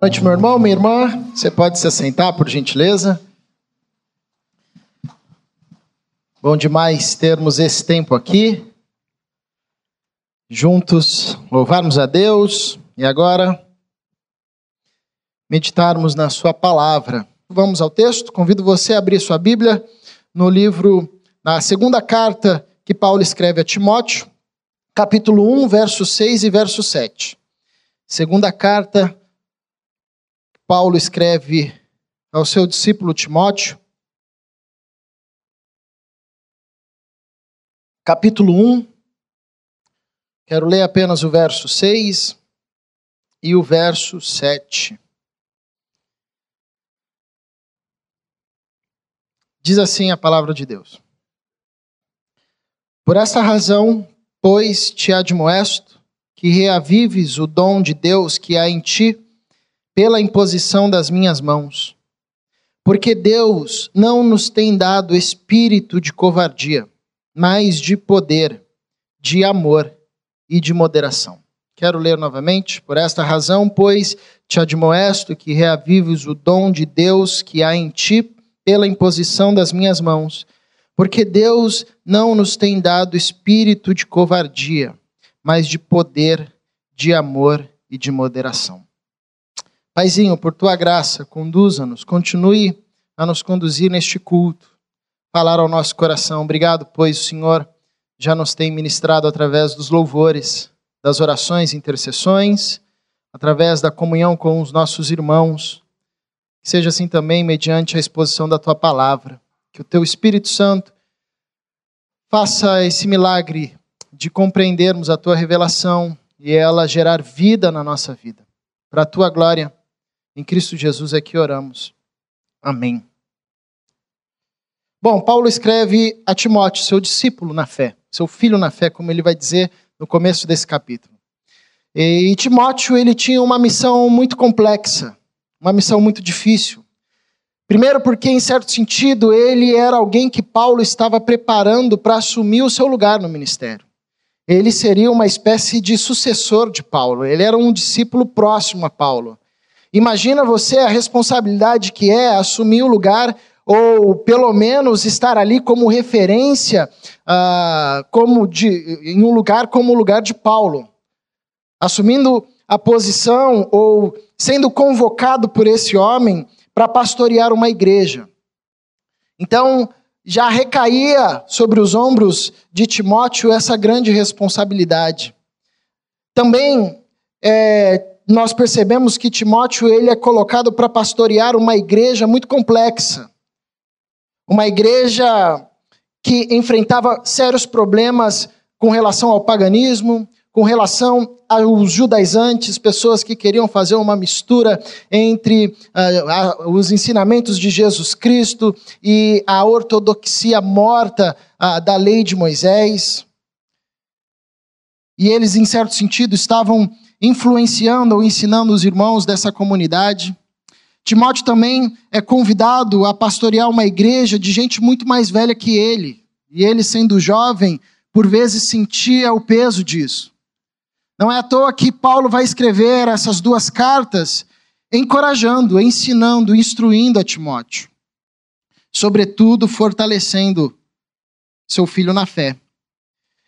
Boa noite, meu irmão, minha irmã. Você pode se assentar, por gentileza. Bom demais termos esse tempo aqui, juntos, louvarmos a Deus e agora meditarmos na Sua palavra. Vamos ao texto. Convido você a abrir sua Bíblia no livro, na segunda carta que Paulo escreve a Timóteo, capítulo 1, verso 6 e verso 7. Segunda carta Paulo escreve ao seu discípulo Timóteo, capítulo 1. Quero ler apenas o verso 6 e o verso 7. Diz assim a palavra de Deus: Por esta razão, pois te admoesto que reavives o dom de Deus que há em ti pela imposição das minhas mãos. Porque Deus não nos tem dado espírito de covardia, mas de poder, de amor e de moderação. Quero ler novamente. Por esta razão, pois, te admoesto que reavives o dom de Deus que há em ti pela imposição das minhas mãos. Porque Deus não nos tem dado espírito de covardia, mas de poder, de amor e de moderação. Paizinho, por tua graça, conduza-nos, continue a nos conduzir neste culto, falar ao nosso coração. Obrigado, pois o Senhor já nos tem ministrado através dos louvores, das orações, intercessões, através da comunhão com os nossos irmãos. Que seja assim também mediante a exposição da tua palavra. Que o teu Espírito Santo faça esse milagre de compreendermos a tua revelação e ela gerar vida na nossa vida. Para a tua glória em Cristo Jesus é que oramos. Amém. Bom, Paulo escreve a Timóteo, seu discípulo na fé, seu filho na fé, como ele vai dizer no começo desse capítulo. E Timóteo, ele tinha uma missão muito complexa, uma missão muito difícil. Primeiro, porque, em certo sentido, ele era alguém que Paulo estava preparando para assumir o seu lugar no ministério. Ele seria uma espécie de sucessor de Paulo, ele era um discípulo próximo a Paulo. Imagina você a responsabilidade que é assumir o lugar ou pelo menos estar ali como referência, uh, como de, em um lugar como o lugar de Paulo, assumindo a posição ou sendo convocado por esse homem para pastorear uma igreja. Então, já recaía sobre os ombros de Timóteo essa grande responsabilidade. Também é, nós percebemos que Timóteo ele é colocado para pastorear uma igreja muito complexa. Uma igreja que enfrentava sérios problemas com relação ao paganismo, com relação aos judaizantes, pessoas que queriam fazer uma mistura entre uh, uh, os ensinamentos de Jesus Cristo e a ortodoxia morta uh, da lei de Moisés. E eles, em certo sentido, estavam influenciando ou ensinando os irmãos dessa comunidade. Timóteo também é convidado a pastorear uma igreja de gente muito mais velha que ele. E ele, sendo jovem, por vezes sentia o peso disso. Não é à toa que Paulo vai escrever essas duas cartas encorajando, ensinando, instruindo a Timóteo. Sobretudo, fortalecendo seu filho na fé.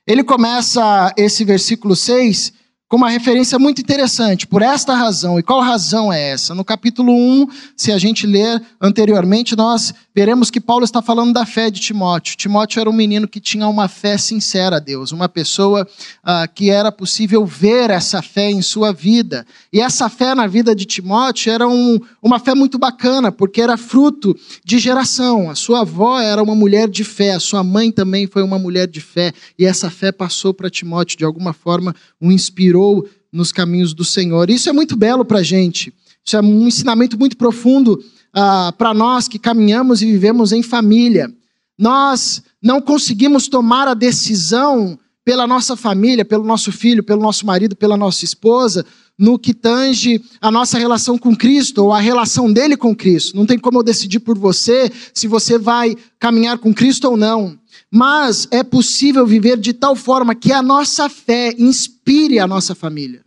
Ele começa esse versículo 6 com uma referência muito interessante, por esta razão. E qual razão é essa? No capítulo 1, se a gente ler anteriormente, nós veremos que Paulo está falando da fé de Timóteo. Timóteo era um menino que tinha uma fé sincera a Deus, uma pessoa ah, que era possível ver essa fé em sua vida. E essa fé na vida de Timóteo era um, uma fé muito bacana, porque era fruto de geração. A sua avó era uma mulher de fé, a sua mãe também foi uma mulher de fé, e essa fé passou para Timóteo, de alguma forma, o inspirou nos caminhos do Senhor. Isso é muito belo para a gente. Isso é um ensinamento muito profundo ah, para nós que caminhamos e vivemos em família. Nós não conseguimos tomar a decisão pela nossa família, pelo nosso filho, pelo nosso marido, pela nossa esposa, no que tange a nossa relação com Cristo ou a relação dele com Cristo. Não tem como eu decidir por você se você vai caminhar com Cristo ou não. Mas é possível viver de tal forma que a nossa fé inspire a nossa família.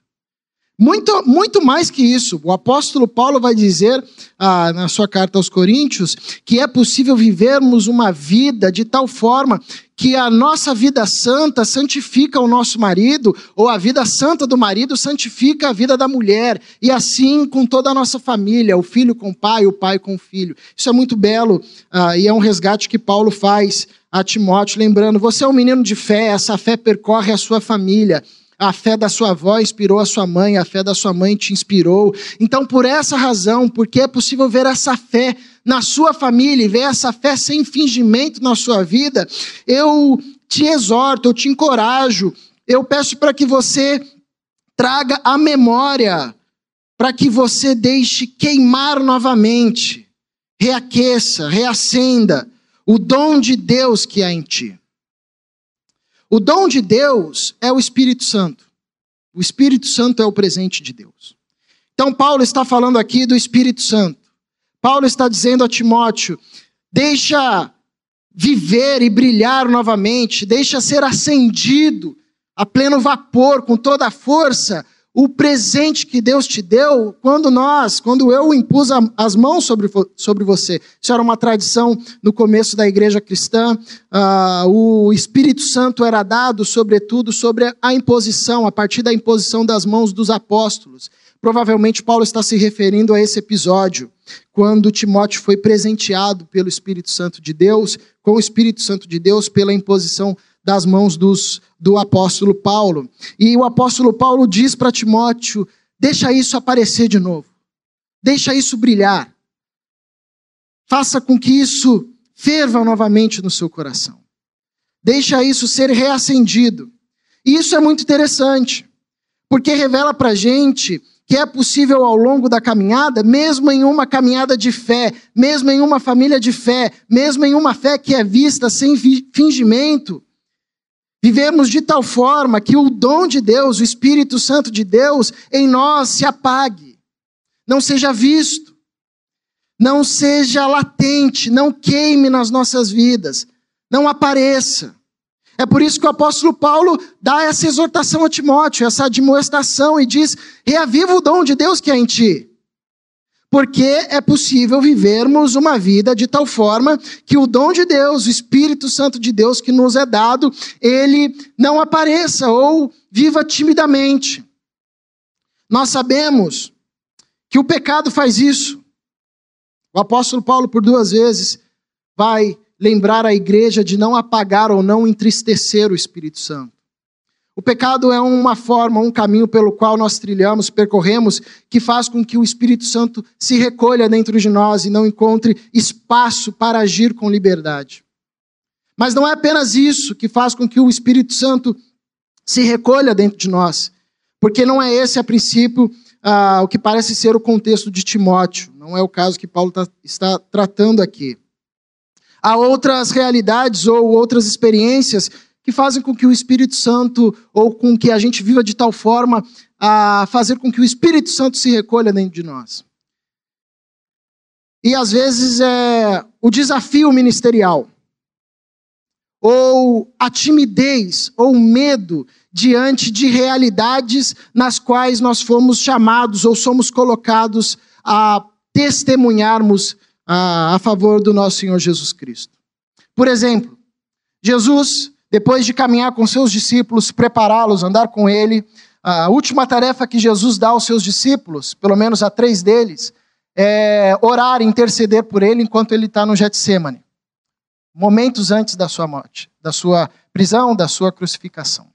Muito, muito mais que isso. O apóstolo Paulo vai dizer ah, na sua carta aos Coríntios que é possível vivermos uma vida de tal forma que a nossa vida santa santifica o nosso marido, ou a vida santa do marido santifica a vida da mulher, e assim com toda a nossa família, o filho com o pai, o pai com o filho. Isso é muito belo ah, e é um resgate que Paulo faz a Timóteo, lembrando: você é um menino de fé, essa fé percorre a sua família. A fé da sua avó inspirou a sua mãe, a fé da sua mãe te inspirou. Então, por essa razão, porque é possível ver essa fé na sua família e ver essa fé sem fingimento na sua vida, eu te exorto, eu te encorajo, eu peço para que você traga a memória, para que você deixe queimar novamente, reaqueça, reacenda o dom de Deus que há em ti. O dom de Deus é o Espírito Santo. O Espírito Santo é o presente de Deus. Então, Paulo está falando aqui do Espírito Santo. Paulo está dizendo a Timóteo: deixa viver e brilhar novamente, deixa ser acendido a pleno vapor, com toda a força, o presente que Deus te deu quando nós, quando eu impus as mãos sobre, sobre você. Isso era uma tradição no começo da igreja cristã. Uh, o Espírito Santo era dado, sobretudo, sobre a imposição, a partir da imposição das mãos dos apóstolos. Provavelmente Paulo está se referindo a esse episódio, quando Timóteo foi presenteado pelo Espírito Santo de Deus, com o Espírito Santo de Deus, pela imposição das mãos dos, do apóstolo Paulo. E o apóstolo Paulo diz para Timóteo: deixa isso aparecer de novo, deixa isso brilhar, faça com que isso ferva novamente no seu coração, deixa isso ser reacendido. E isso é muito interessante, porque revela para gente que é possível ao longo da caminhada, mesmo em uma caminhada de fé, mesmo em uma família de fé, mesmo em uma fé que é vista sem fingimento, Vivemos de tal forma que o dom de Deus, o Espírito Santo de Deus, em nós se apague, não seja visto, não seja latente, não queime nas nossas vidas, não apareça. É por isso que o apóstolo Paulo dá essa exortação a Timóteo, essa admoestação, e diz: reaviva o dom de Deus que é em ti porque é possível vivermos uma vida de tal forma que o dom de Deus, o Espírito Santo de Deus que nos é dado, ele não apareça ou viva timidamente. Nós sabemos que o pecado faz isso. O apóstolo Paulo, por duas vezes, vai lembrar a igreja de não apagar ou não entristecer o Espírito Santo. O pecado é uma forma, um caminho pelo qual nós trilhamos, percorremos, que faz com que o Espírito Santo se recolha dentro de nós e não encontre espaço para agir com liberdade. Mas não é apenas isso que faz com que o Espírito Santo se recolha dentro de nós, porque não é esse, a princípio, ah, o que parece ser o contexto de Timóteo, não é o caso que Paulo tá, está tratando aqui. Há outras realidades ou outras experiências que fazem com que o Espírito Santo, ou com que a gente viva de tal forma a fazer com que o Espírito Santo se recolha dentro de nós. E às vezes é o desafio ministerial, ou a timidez, ou medo diante de realidades nas quais nós fomos chamados ou somos colocados a testemunharmos a, a favor do nosso Senhor Jesus Cristo. Por exemplo, Jesus depois de caminhar com seus discípulos, prepará-los, andar com ele, a última tarefa que Jesus dá aos seus discípulos, pelo menos a três deles, é orar interceder por ele enquanto ele está no Getsemane, momentos antes da sua morte, da sua prisão, da sua crucificação.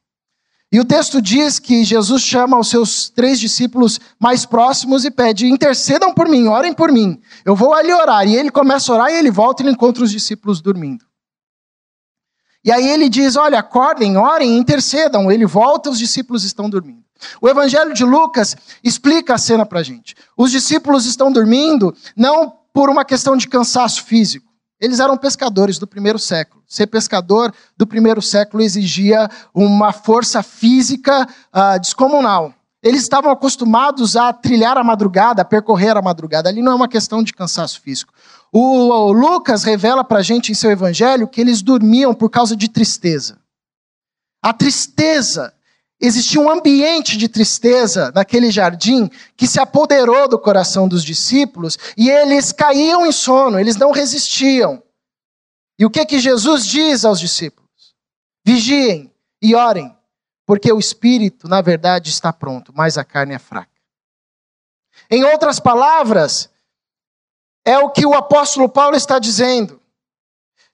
E o texto diz que Jesus chama os seus três discípulos mais próximos e pede: intercedam por mim, orem por mim. Eu vou ali orar. E ele começa a orar e ele volta e ele encontra os discípulos dormindo. E aí ele diz: Olha, acordem, orem, intercedam. Ele volta, os discípulos estão dormindo. O Evangelho de Lucas explica a cena para a gente. Os discípulos estão dormindo não por uma questão de cansaço físico. Eles eram pescadores do primeiro século. Ser pescador do primeiro século exigia uma força física uh, descomunal. Eles estavam acostumados a trilhar a madrugada, a percorrer a madrugada. Ali não é uma questão de cansaço físico. O Lucas revela para a gente em seu evangelho que eles dormiam por causa de tristeza. A tristeza existia um ambiente de tristeza naquele jardim que se apoderou do coração dos discípulos e eles caíam em sono, eles não resistiam. E o que que Jesus diz aos discípulos? Vigiem e orem, porque o espírito, na verdade, está pronto, mas a carne é fraca. Em outras palavras, é o que o apóstolo Paulo está dizendo.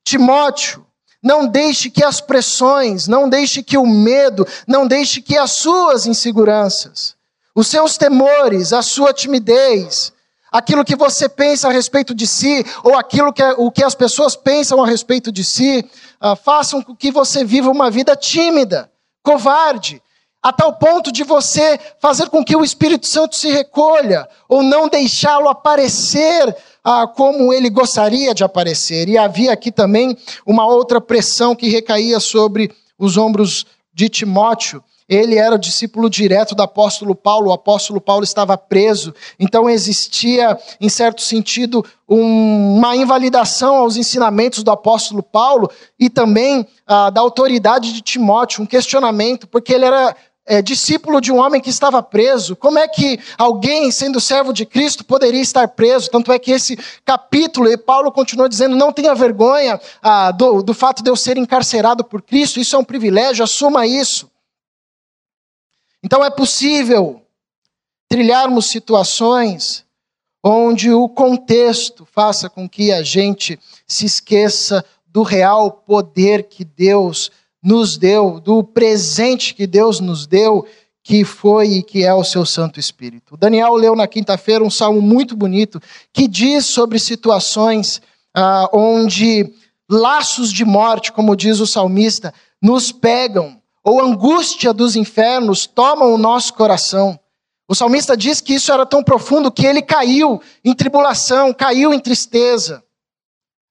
Timóteo, não deixe que as pressões, não deixe que o medo, não deixe que as suas inseguranças, os seus temores, a sua timidez, aquilo que você pensa a respeito de si, ou aquilo que, o que as pessoas pensam a respeito de si, uh, façam com que você viva uma vida tímida, covarde, a tal ponto de você fazer com que o Espírito Santo se recolha, ou não deixá-lo aparecer ah, como ele gostaria de aparecer. E havia aqui também uma outra pressão que recaía sobre os ombros de Timóteo. Ele era discípulo direto do apóstolo Paulo, o apóstolo Paulo estava preso, então existia, em certo sentido, um, uma invalidação aos ensinamentos do apóstolo Paulo e também ah, da autoridade de Timóteo, um questionamento, porque ele era é, discípulo de um homem que estava preso. Como é que alguém, sendo servo de Cristo, poderia estar preso? Tanto é que esse capítulo, e Paulo continua dizendo: não tenha vergonha ah, do, do fato de eu ser encarcerado por Cristo, isso é um privilégio, assuma isso. Então é possível trilharmos situações onde o contexto faça com que a gente se esqueça do real poder que Deus nos deu, do presente que Deus nos deu, que foi e que é o seu Santo Espírito. O Daniel leu na quinta-feira um salmo muito bonito que diz sobre situações ah, onde laços de morte, como diz o salmista, nos pegam, ou angústia dos infernos tomam o nosso coração. O salmista diz que isso era tão profundo que ele caiu em tribulação, caiu em tristeza.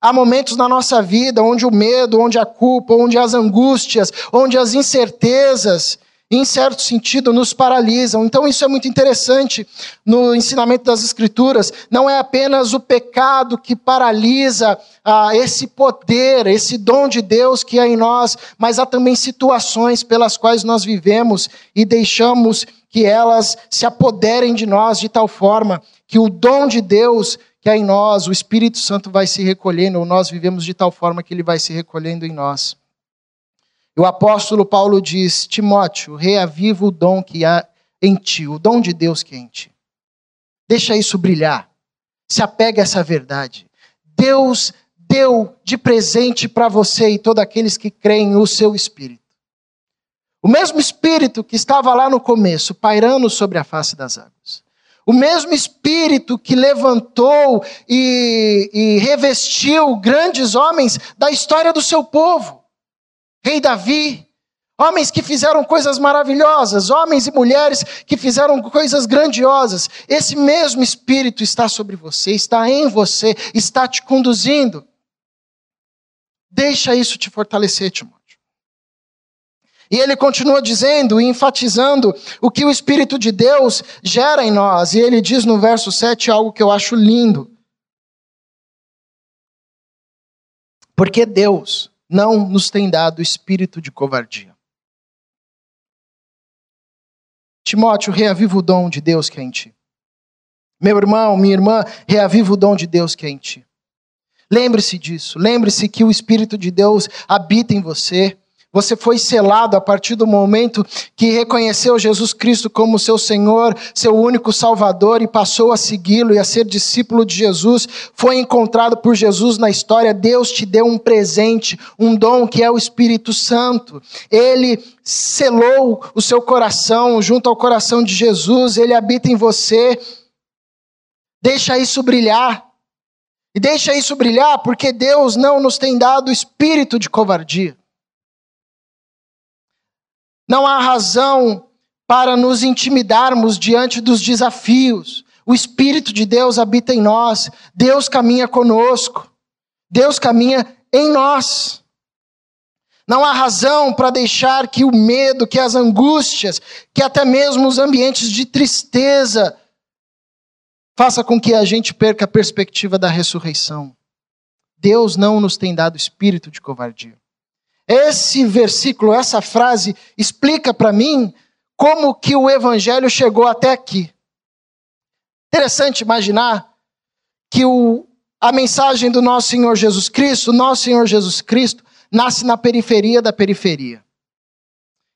Há momentos na nossa vida onde o medo, onde a culpa, onde as angústias, onde as incertezas, em certo sentido, nos paralisam. Então, isso é muito interessante no ensinamento das Escrituras. Não é apenas o pecado que paralisa ah, esse poder, esse dom de Deus que é em nós, mas há também situações pelas quais nós vivemos e deixamos que elas se apoderem de nós de tal forma que o dom de Deus que é em nós, o Espírito Santo vai se recolhendo, ou nós vivemos de tal forma que ele vai se recolhendo em nós. E o apóstolo Paulo diz: Timóteo, reaviva o dom que há em ti, o dom de Deus que é em ti. Deixa isso brilhar. Se apega a essa verdade. Deus deu de presente para você e todos aqueles que creem o seu Espírito. O mesmo Espírito que estava lá no começo, pairando sobre a face das águas. O mesmo Espírito que levantou e, e, revestiu grandes homens da história do seu povo. Rei Davi, homens que fizeram coisas maravilhosas, homens e mulheres que fizeram coisas grandiosas. Esse mesmo Espírito está sobre você, está em você, está te conduzindo. Deixa isso te fortalecer, Timóteo. E ele continua dizendo e enfatizando o que o Espírito de Deus gera em nós. E ele diz no verso 7 algo que eu acho lindo. Porque Deus não nos tem dado espírito de covardia. Timóteo, reaviva o dom de Deus que é em ti. Meu irmão, minha irmã, reaviva o dom de Deus que é em ti. Lembre-se disso. Lembre-se que o Espírito de Deus habita em você. Você foi selado a partir do momento que reconheceu Jesus Cristo como seu Senhor, seu único Salvador e passou a segui-lo e a ser discípulo de Jesus. Foi encontrado por Jesus na história. Deus te deu um presente, um dom que é o Espírito Santo. Ele selou o seu coração junto ao coração de Jesus. Ele habita em você. Deixa isso brilhar. E deixa isso brilhar porque Deus não nos tem dado espírito de covardia. Não há razão para nos intimidarmos diante dos desafios. O Espírito de Deus habita em nós, Deus caminha conosco, Deus caminha em nós. Não há razão para deixar que o medo, que as angústias, que até mesmo os ambientes de tristeza faça com que a gente perca a perspectiva da ressurreição. Deus não nos tem dado espírito de covardia. Esse versículo, essa frase, explica para mim como que o evangelho chegou até aqui. Interessante imaginar que o, a mensagem do nosso Senhor Jesus Cristo, nosso Senhor Jesus Cristo, nasce na periferia da periferia.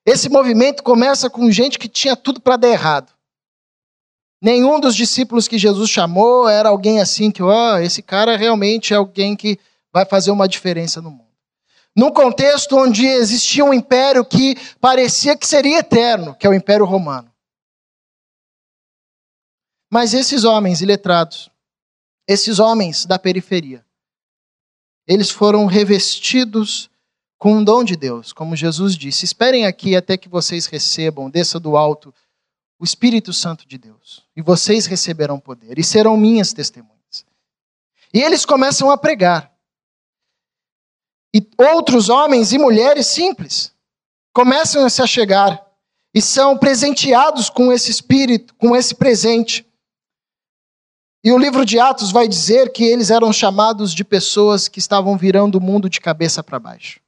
Esse movimento começa com gente que tinha tudo para dar errado. Nenhum dos discípulos que Jesus chamou era alguém assim que, ó, oh, esse cara realmente é alguém que vai fazer uma diferença no mundo. Num contexto onde existia um império que parecia que seria eterno, que é o Império Romano. Mas esses homens iletrados, esses homens da periferia, eles foram revestidos com um dom de Deus, como Jesus disse: esperem aqui até que vocês recebam, desça do alto, o Espírito Santo de Deus, e vocês receberão poder, e serão minhas testemunhas. E eles começam a pregar. E outros homens e mulheres simples começam a se achegar e são presenteados com esse Espírito, com esse presente. E o livro de Atos vai dizer que eles eram chamados de pessoas que estavam virando o mundo de cabeça para baixo.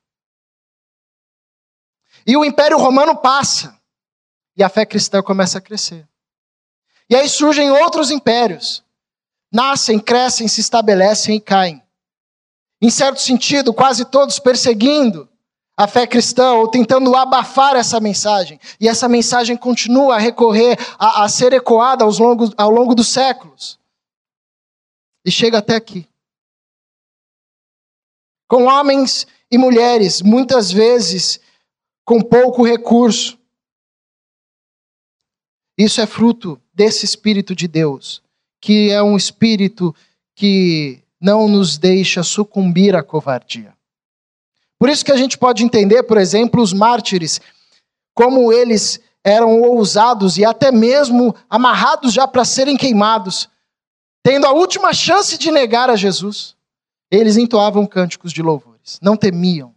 E o Império Romano passa, e a fé cristã começa a crescer. E aí surgem outros impérios. Nascem, crescem, se estabelecem e caem. Em certo sentido, quase todos perseguindo a fé cristã ou tentando abafar essa mensagem. E essa mensagem continua a recorrer, a, a ser ecoada aos ao longo dos séculos e chega até aqui. Com homens e mulheres, muitas vezes com pouco recurso. Isso é fruto desse Espírito de Deus, que é um Espírito que não nos deixa sucumbir à covardia. Por isso que a gente pode entender, por exemplo, os mártires, como eles eram ousados e até mesmo amarrados já para serem queimados, tendo a última chance de negar a Jesus, eles entoavam cânticos de louvores, não temiam,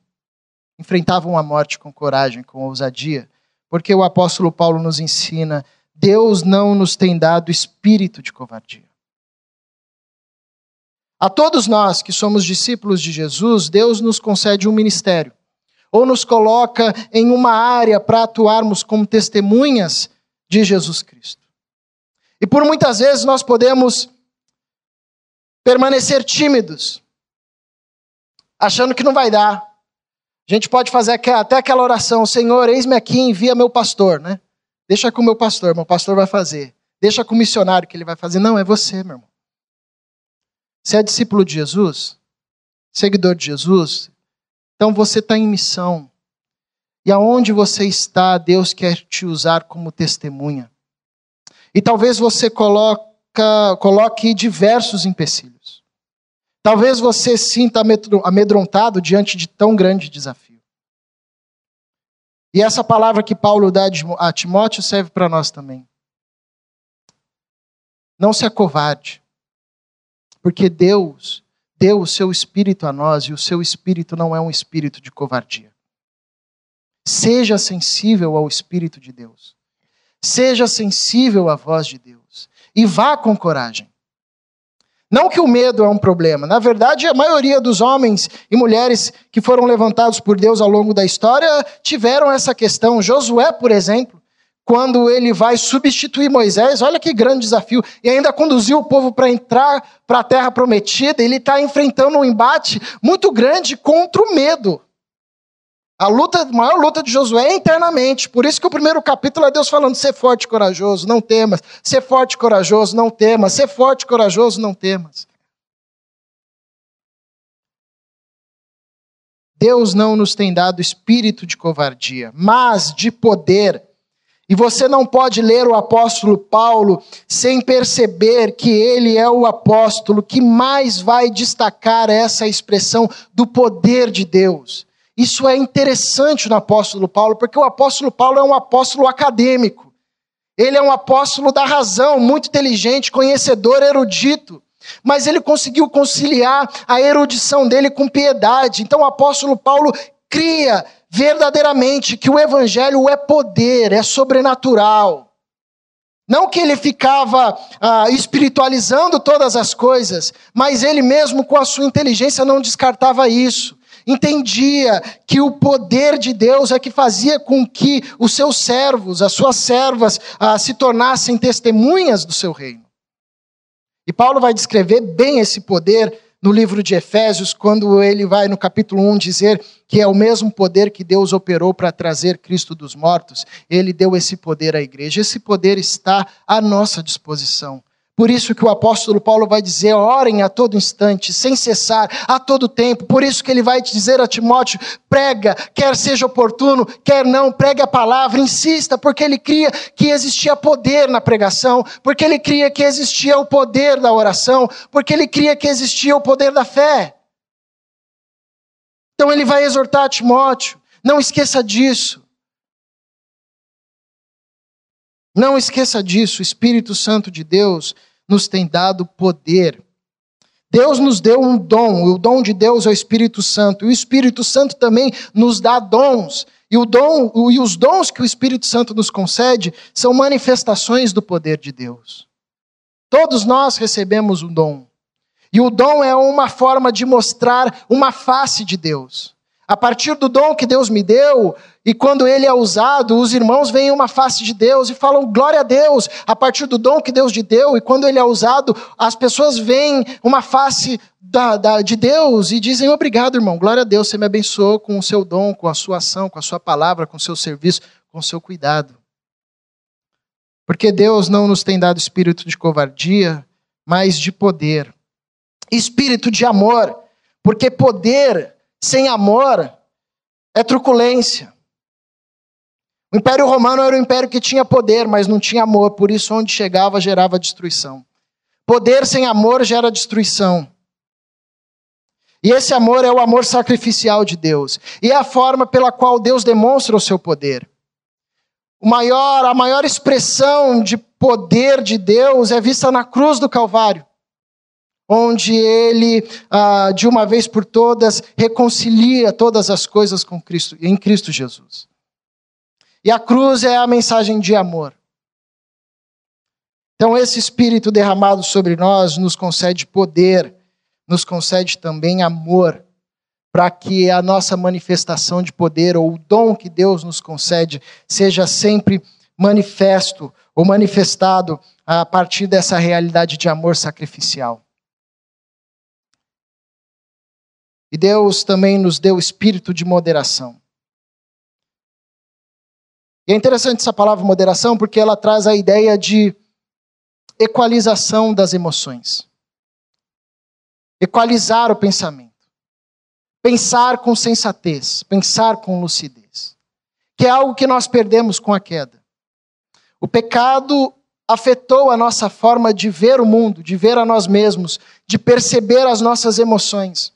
enfrentavam a morte com coragem, com ousadia, porque o apóstolo Paulo nos ensina: Deus não nos tem dado espírito de covardia. A todos nós que somos discípulos de Jesus, Deus nos concede um ministério, ou nos coloca em uma área para atuarmos como testemunhas de Jesus Cristo. E por muitas vezes nós podemos permanecer tímidos, achando que não vai dar. A gente pode fazer até aquela oração: Senhor, eis-me aqui, envia meu pastor, né? Deixa com o meu pastor, meu pastor vai fazer. Deixa com o missionário que ele vai fazer. Não, é você, meu irmão. Você é discípulo de Jesus, seguidor de Jesus, então você está em missão. E aonde você está, Deus quer te usar como testemunha. E talvez você coloque coloque diversos empecilhos. Talvez você sinta amedrontado diante de tão grande desafio. E essa palavra que Paulo dá a Timóteo serve para nós também. Não se acovarde, porque Deus deu o seu espírito a nós e o seu espírito não é um espírito de covardia. Seja sensível ao espírito de Deus. Seja sensível à voz de Deus e vá com coragem. Não que o medo é um problema. Na verdade, a maioria dos homens e mulheres que foram levantados por Deus ao longo da história tiveram essa questão. Josué, por exemplo, quando ele vai substituir Moisés, olha que grande desafio, e ainda conduziu o povo para entrar para a terra prometida, ele está enfrentando um embate muito grande contra o medo. A luta, a maior luta de Josué é internamente. Por isso que o primeiro capítulo é Deus falando: ser forte e corajoso, não temas. Ser forte e corajoso, não temas. Ser forte e corajoso, não temas. Deus não nos tem dado espírito de covardia, mas de poder. E você não pode ler o apóstolo Paulo sem perceber que ele é o apóstolo que mais vai destacar essa expressão do poder de Deus. Isso é interessante no apóstolo Paulo, porque o apóstolo Paulo é um apóstolo acadêmico. Ele é um apóstolo da razão, muito inteligente, conhecedor, erudito. Mas ele conseguiu conciliar a erudição dele com piedade. Então o apóstolo Paulo cria verdadeiramente que o evangelho é poder, é sobrenatural. Não que ele ficava ah, espiritualizando todas as coisas, mas ele mesmo, com a sua inteligência, não descartava isso. entendia que o poder de Deus é que fazia com que os seus servos, as suas servas, ah, se tornassem testemunhas do seu reino. E Paulo vai descrever bem esse poder no livro de Efésios, quando ele vai no capítulo 1 dizer que é o mesmo poder que Deus operou para trazer Cristo dos mortos, ele deu esse poder à igreja. Esse poder está à nossa disposição. Por isso que o apóstolo Paulo vai dizer: orem a todo instante, sem cessar, a todo tempo. Por isso que ele vai dizer a Timóteo: prega, quer seja oportuno, quer não, pregue a palavra, insista, porque ele cria que existia poder na pregação, porque ele cria que existia o poder da oração, porque ele cria que existia o poder da fé. Então ele vai exortar Timóteo: não esqueça disso. Não esqueça disso, o Espírito Santo de Deus nos tem dado poder. Deus nos deu um dom, o dom de Deus é o Espírito Santo, e o Espírito Santo também nos dá dons. E, o dom, e os dons que o Espírito Santo nos concede são manifestações do poder de Deus. Todos nós recebemos um dom. E o dom é uma forma de mostrar uma face de Deus. A partir do dom que Deus me deu, e quando ele é usado, os irmãos veem uma face de Deus e falam glória a Deus, a partir do dom que Deus te deu, e quando ele é usado, as pessoas veem uma face da, da, de Deus e dizem obrigado, irmão, glória a Deus, você me abençoou com o seu dom, com a sua ação, com a sua palavra, com o seu serviço, com o seu cuidado. Porque Deus não nos tem dado espírito de covardia, mas de poder, espírito de amor, porque poder sem amor é truculência. O Império Romano era um império que tinha poder, mas não tinha amor, por isso onde chegava gerava destruição. Poder sem amor gera destruição. E esse amor é o amor sacrificial de Deus. E é a forma pela qual Deus demonstra o seu poder. O maior, a maior expressão de poder de Deus é vista na cruz do Calvário onde ele, ah, de uma vez por todas, reconcilia todas as coisas com Cristo, em Cristo Jesus. E a cruz é a mensagem de amor. Então, esse Espírito derramado sobre nós nos concede poder, nos concede também amor, para que a nossa manifestação de poder, ou o dom que Deus nos concede, seja sempre manifesto ou manifestado a partir dessa realidade de amor sacrificial. E Deus também nos deu espírito de moderação. E é interessante essa palavra moderação porque ela traz a ideia de equalização das emoções. Equalizar o pensamento. Pensar com sensatez, pensar com lucidez. Que é algo que nós perdemos com a queda. O pecado afetou a nossa forma de ver o mundo, de ver a nós mesmos, de perceber as nossas emoções.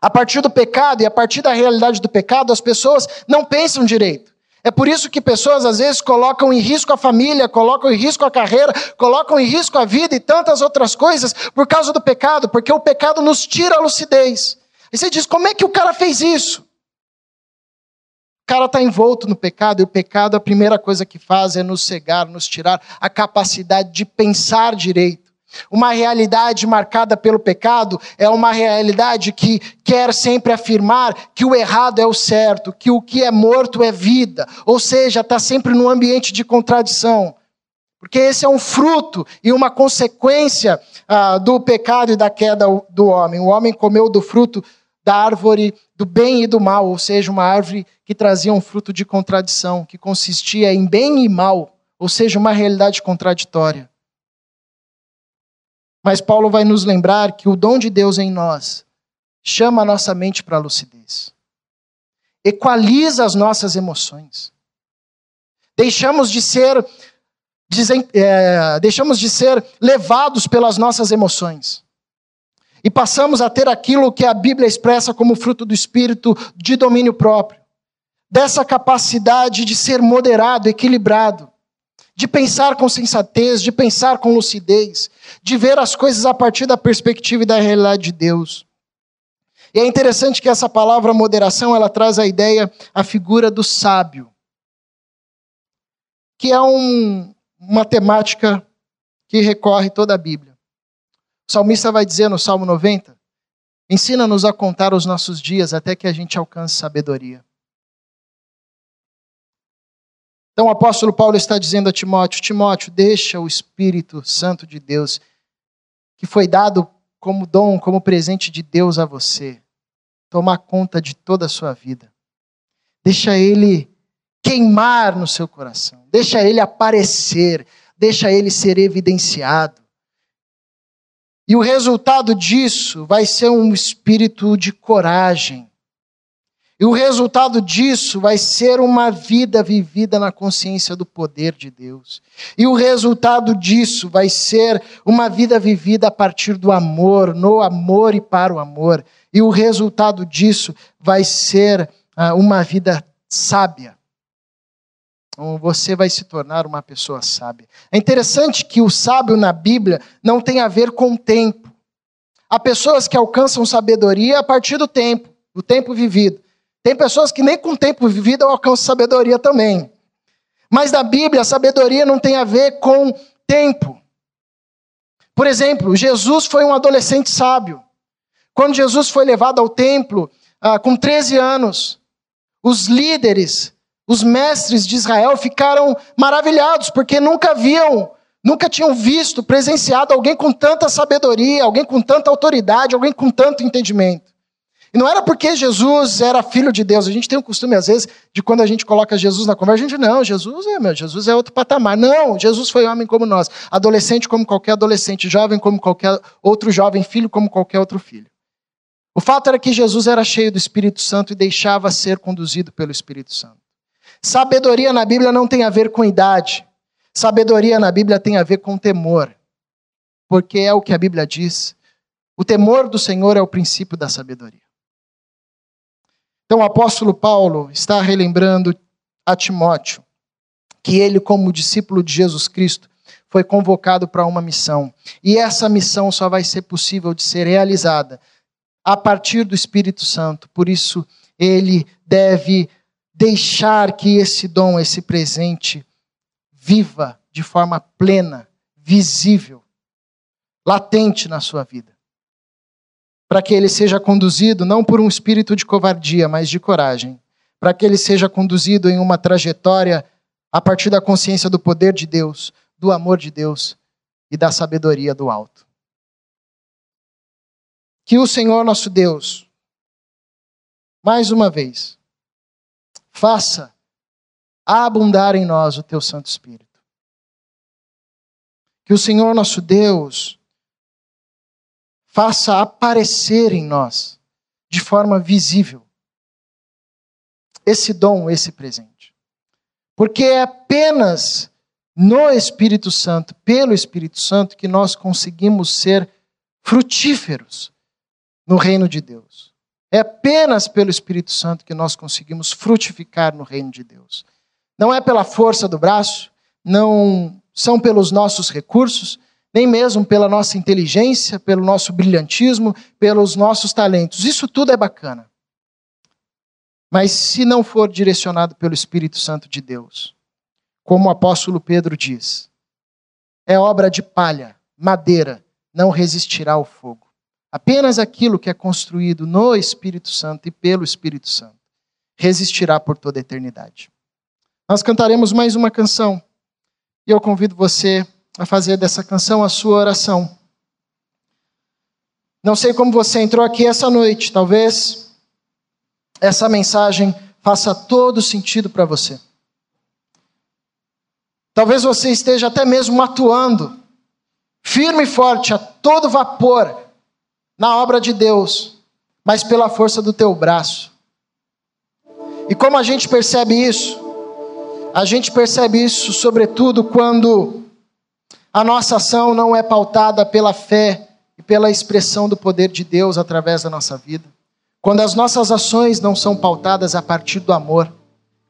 A partir do pecado e a partir da realidade do pecado, as pessoas não pensam direito. É por isso que pessoas às vezes colocam em risco a família, colocam em risco a carreira, colocam em risco a vida e tantas outras coisas por causa do pecado, porque o pecado nos tira a lucidez. E você diz: como é que o cara fez isso? O cara está envolto no pecado e o pecado, a primeira coisa que faz é nos cegar, nos tirar a capacidade de pensar direito. Uma realidade marcada pelo pecado é uma realidade que quer sempre afirmar que o errado é o certo, que o que é morto é vida, ou seja, está sempre num ambiente de contradição. Porque esse é um fruto e uma consequência ah, do pecado e da queda do homem. O homem comeu do fruto da árvore do bem e do mal, ou seja, uma árvore que trazia um fruto de contradição, que consistia em bem e mal, ou seja, uma realidade contraditória. Mas Paulo vai nos lembrar que o dom de Deus em nós chama a nossa mente para a lucidez, equaliza as nossas emoções. Deixamos de ser é, deixamos de ser levados pelas nossas emoções. E passamos a ter aquilo que a Bíblia expressa como fruto do Espírito de domínio próprio. Dessa capacidade de ser moderado, equilibrado de pensar com sensatez, de pensar com lucidez, de ver as coisas a partir da perspectiva e da realidade de Deus. E é interessante que essa palavra moderação, ela traz a ideia, a figura do sábio, que é um, uma temática que recorre toda a Bíblia. O salmista vai dizer no Salmo 90 Ensina-nos a contar os nossos dias até que a gente alcance sabedoria. Então o apóstolo Paulo está dizendo a Timóteo: Timóteo, deixa o Espírito Santo de Deus, que foi dado como dom, como presente de Deus a você, tomar conta de toda a sua vida. Deixa ele queimar no seu coração, deixa ele aparecer, deixa ele ser evidenciado. E o resultado disso vai ser um espírito de coragem. E o resultado disso vai ser uma vida vivida na consciência do poder de Deus. E o resultado disso vai ser uma vida vivida a partir do amor, no amor e para o amor. E o resultado disso vai ser uh, uma vida sábia. Então, você vai se tornar uma pessoa sábia. É interessante que o sábio na Bíblia não tem a ver com tempo. Há pessoas que alcançam sabedoria a partir do tempo, do tempo vivido. Tem pessoas que nem com tempo vivido alcançam sabedoria também. Mas na Bíblia, a sabedoria não tem a ver com tempo. Por exemplo, Jesus foi um adolescente sábio. Quando Jesus foi levado ao templo ah, com 13 anos, os líderes os mestres de Israel ficaram maravilhados, porque nunca viam, nunca tinham visto, presenciado alguém com tanta sabedoria, alguém com tanta autoridade, alguém com tanto entendimento. E não era porque Jesus era filho de Deus. A gente tem o costume, às vezes, de quando a gente coloca Jesus na conversa, a gente, não, Jesus é, meu, Jesus é outro patamar. Não, Jesus foi homem como nós, adolescente como qualquer adolescente, jovem como qualquer outro jovem, filho como qualquer outro filho. O fato era que Jesus era cheio do Espírito Santo e deixava ser conduzido pelo Espírito Santo. Sabedoria na Bíblia não tem a ver com idade. Sabedoria na Bíblia tem a ver com temor. Porque é o que a Bíblia diz. O temor do Senhor é o princípio da sabedoria. Então o apóstolo Paulo está relembrando a Timóteo que ele, como discípulo de Jesus Cristo, foi convocado para uma missão. E essa missão só vai ser possível de ser realizada a partir do Espírito Santo. Por isso, ele deve deixar que esse dom, esse presente, viva de forma plena, visível, latente na sua vida. Para que ele seja conduzido não por um espírito de covardia, mas de coragem. Para que ele seja conduzido em uma trajetória a partir da consciência do poder de Deus, do amor de Deus e da sabedoria do alto. Que o Senhor nosso Deus, mais uma vez, faça abundar em nós o teu Santo Espírito. Que o Senhor nosso Deus faça aparecer em nós de forma visível esse dom, esse presente. Porque é apenas no Espírito Santo, pelo Espírito Santo, que nós conseguimos ser frutíferos no reino de Deus. É apenas pelo Espírito Santo que nós conseguimos frutificar no reino de Deus. Não é pela força do braço, não são pelos nossos recursos, nem mesmo pela nossa inteligência, pelo nosso brilhantismo, pelos nossos talentos. Isso tudo é bacana. Mas se não for direcionado pelo Espírito Santo de Deus, como o apóstolo Pedro diz, é obra de palha, madeira, não resistirá ao fogo. Apenas aquilo que é construído no Espírito Santo e pelo Espírito Santo resistirá por toda a eternidade. Nós cantaremos mais uma canção e eu convido você a fazer dessa canção a sua oração. Não sei como você entrou aqui essa noite, talvez essa mensagem faça todo sentido para você. Talvez você esteja até mesmo atuando firme e forte a todo vapor na obra de Deus, mas pela força do teu braço. E como a gente percebe isso? A gente percebe isso, sobretudo, quando a nossa ação não é pautada pela fé e pela expressão do poder de Deus através da nossa vida. Quando as nossas ações não são pautadas a partir do amor.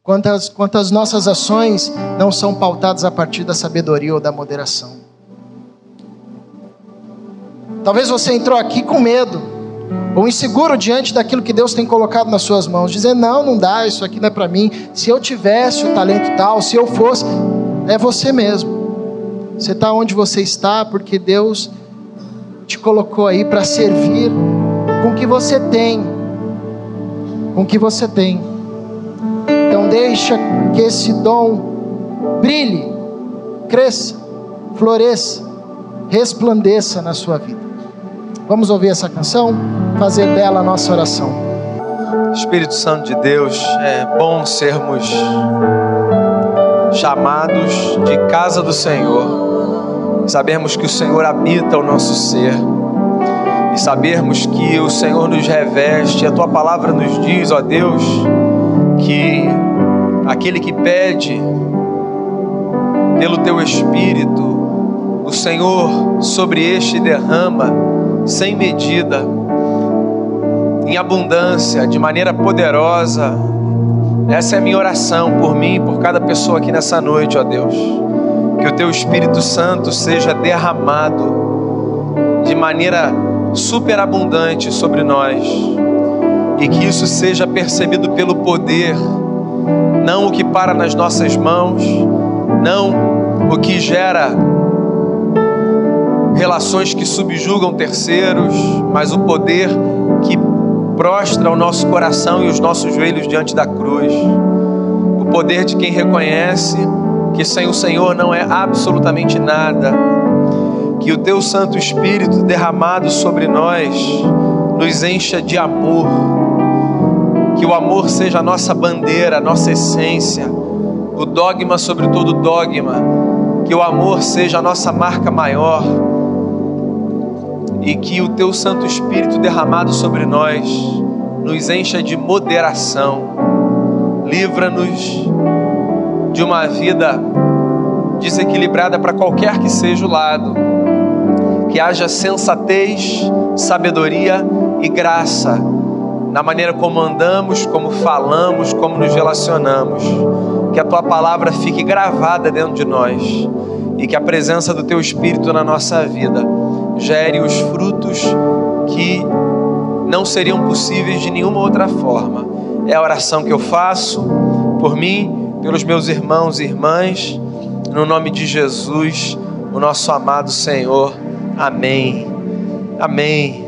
Quando as, quando as nossas ações não são pautadas a partir da sabedoria ou da moderação. Talvez você entrou aqui com medo, ou inseguro diante daquilo que Deus tem colocado nas suas mãos, dizendo: não, não dá, isso aqui não é para mim. Se eu tivesse o talento tal, se eu fosse, é você mesmo. Você está onde você está porque Deus te colocou aí para servir com o que você tem. Com o que você tem. Então deixa que esse dom brilhe, cresça, floresça, resplandeça na sua vida. Vamos ouvir essa canção, fazer dela a nossa oração. Espírito Santo de Deus, é bom sermos chamados de casa do Senhor, sabermos que o Senhor habita o nosso ser e sabermos que o Senhor nos reveste, a tua palavra nos diz, ó Deus, que aquele que pede pelo teu Espírito, o Senhor sobre este derrama sem medida, em abundância, de maneira poderosa. Essa é a minha oração por mim e por cada pessoa aqui nessa noite, ó Deus. Que o teu Espírito Santo seja derramado de maneira superabundante sobre nós e que isso seja percebido pelo poder, não o que para nas nossas mãos, não o que gera relações que subjugam terceiros, mas o poder que prostra o nosso coração e os nossos joelhos diante da cruz. O poder de quem reconhece que sem o Senhor não é absolutamente nada. Que o teu Santo Espírito derramado sobre nós nos encha de amor, que o amor seja a nossa bandeira, a nossa essência, o dogma sobre todo dogma, que o amor seja a nossa marca maior. E que o teu Santo Espírito derramado sobre nós nos encha de moderação, livra-nos de uma vida desequilibrada para qualquer que seja o lado que haja sensatez, sabedoria e graça na maneira como andamos, como falamos, como nos relacionamos. Que a tua palavra fique gravada dentro de nós e que a presença do teu Espírito na nossa vida gere os frutos que não seriam possíveis de nenhuma outra forma. É a oração que eu faço por mim, pelos meus irmãos e irmãs, no nome de Jesus, o nosso amado Senhor. Amém. Amém.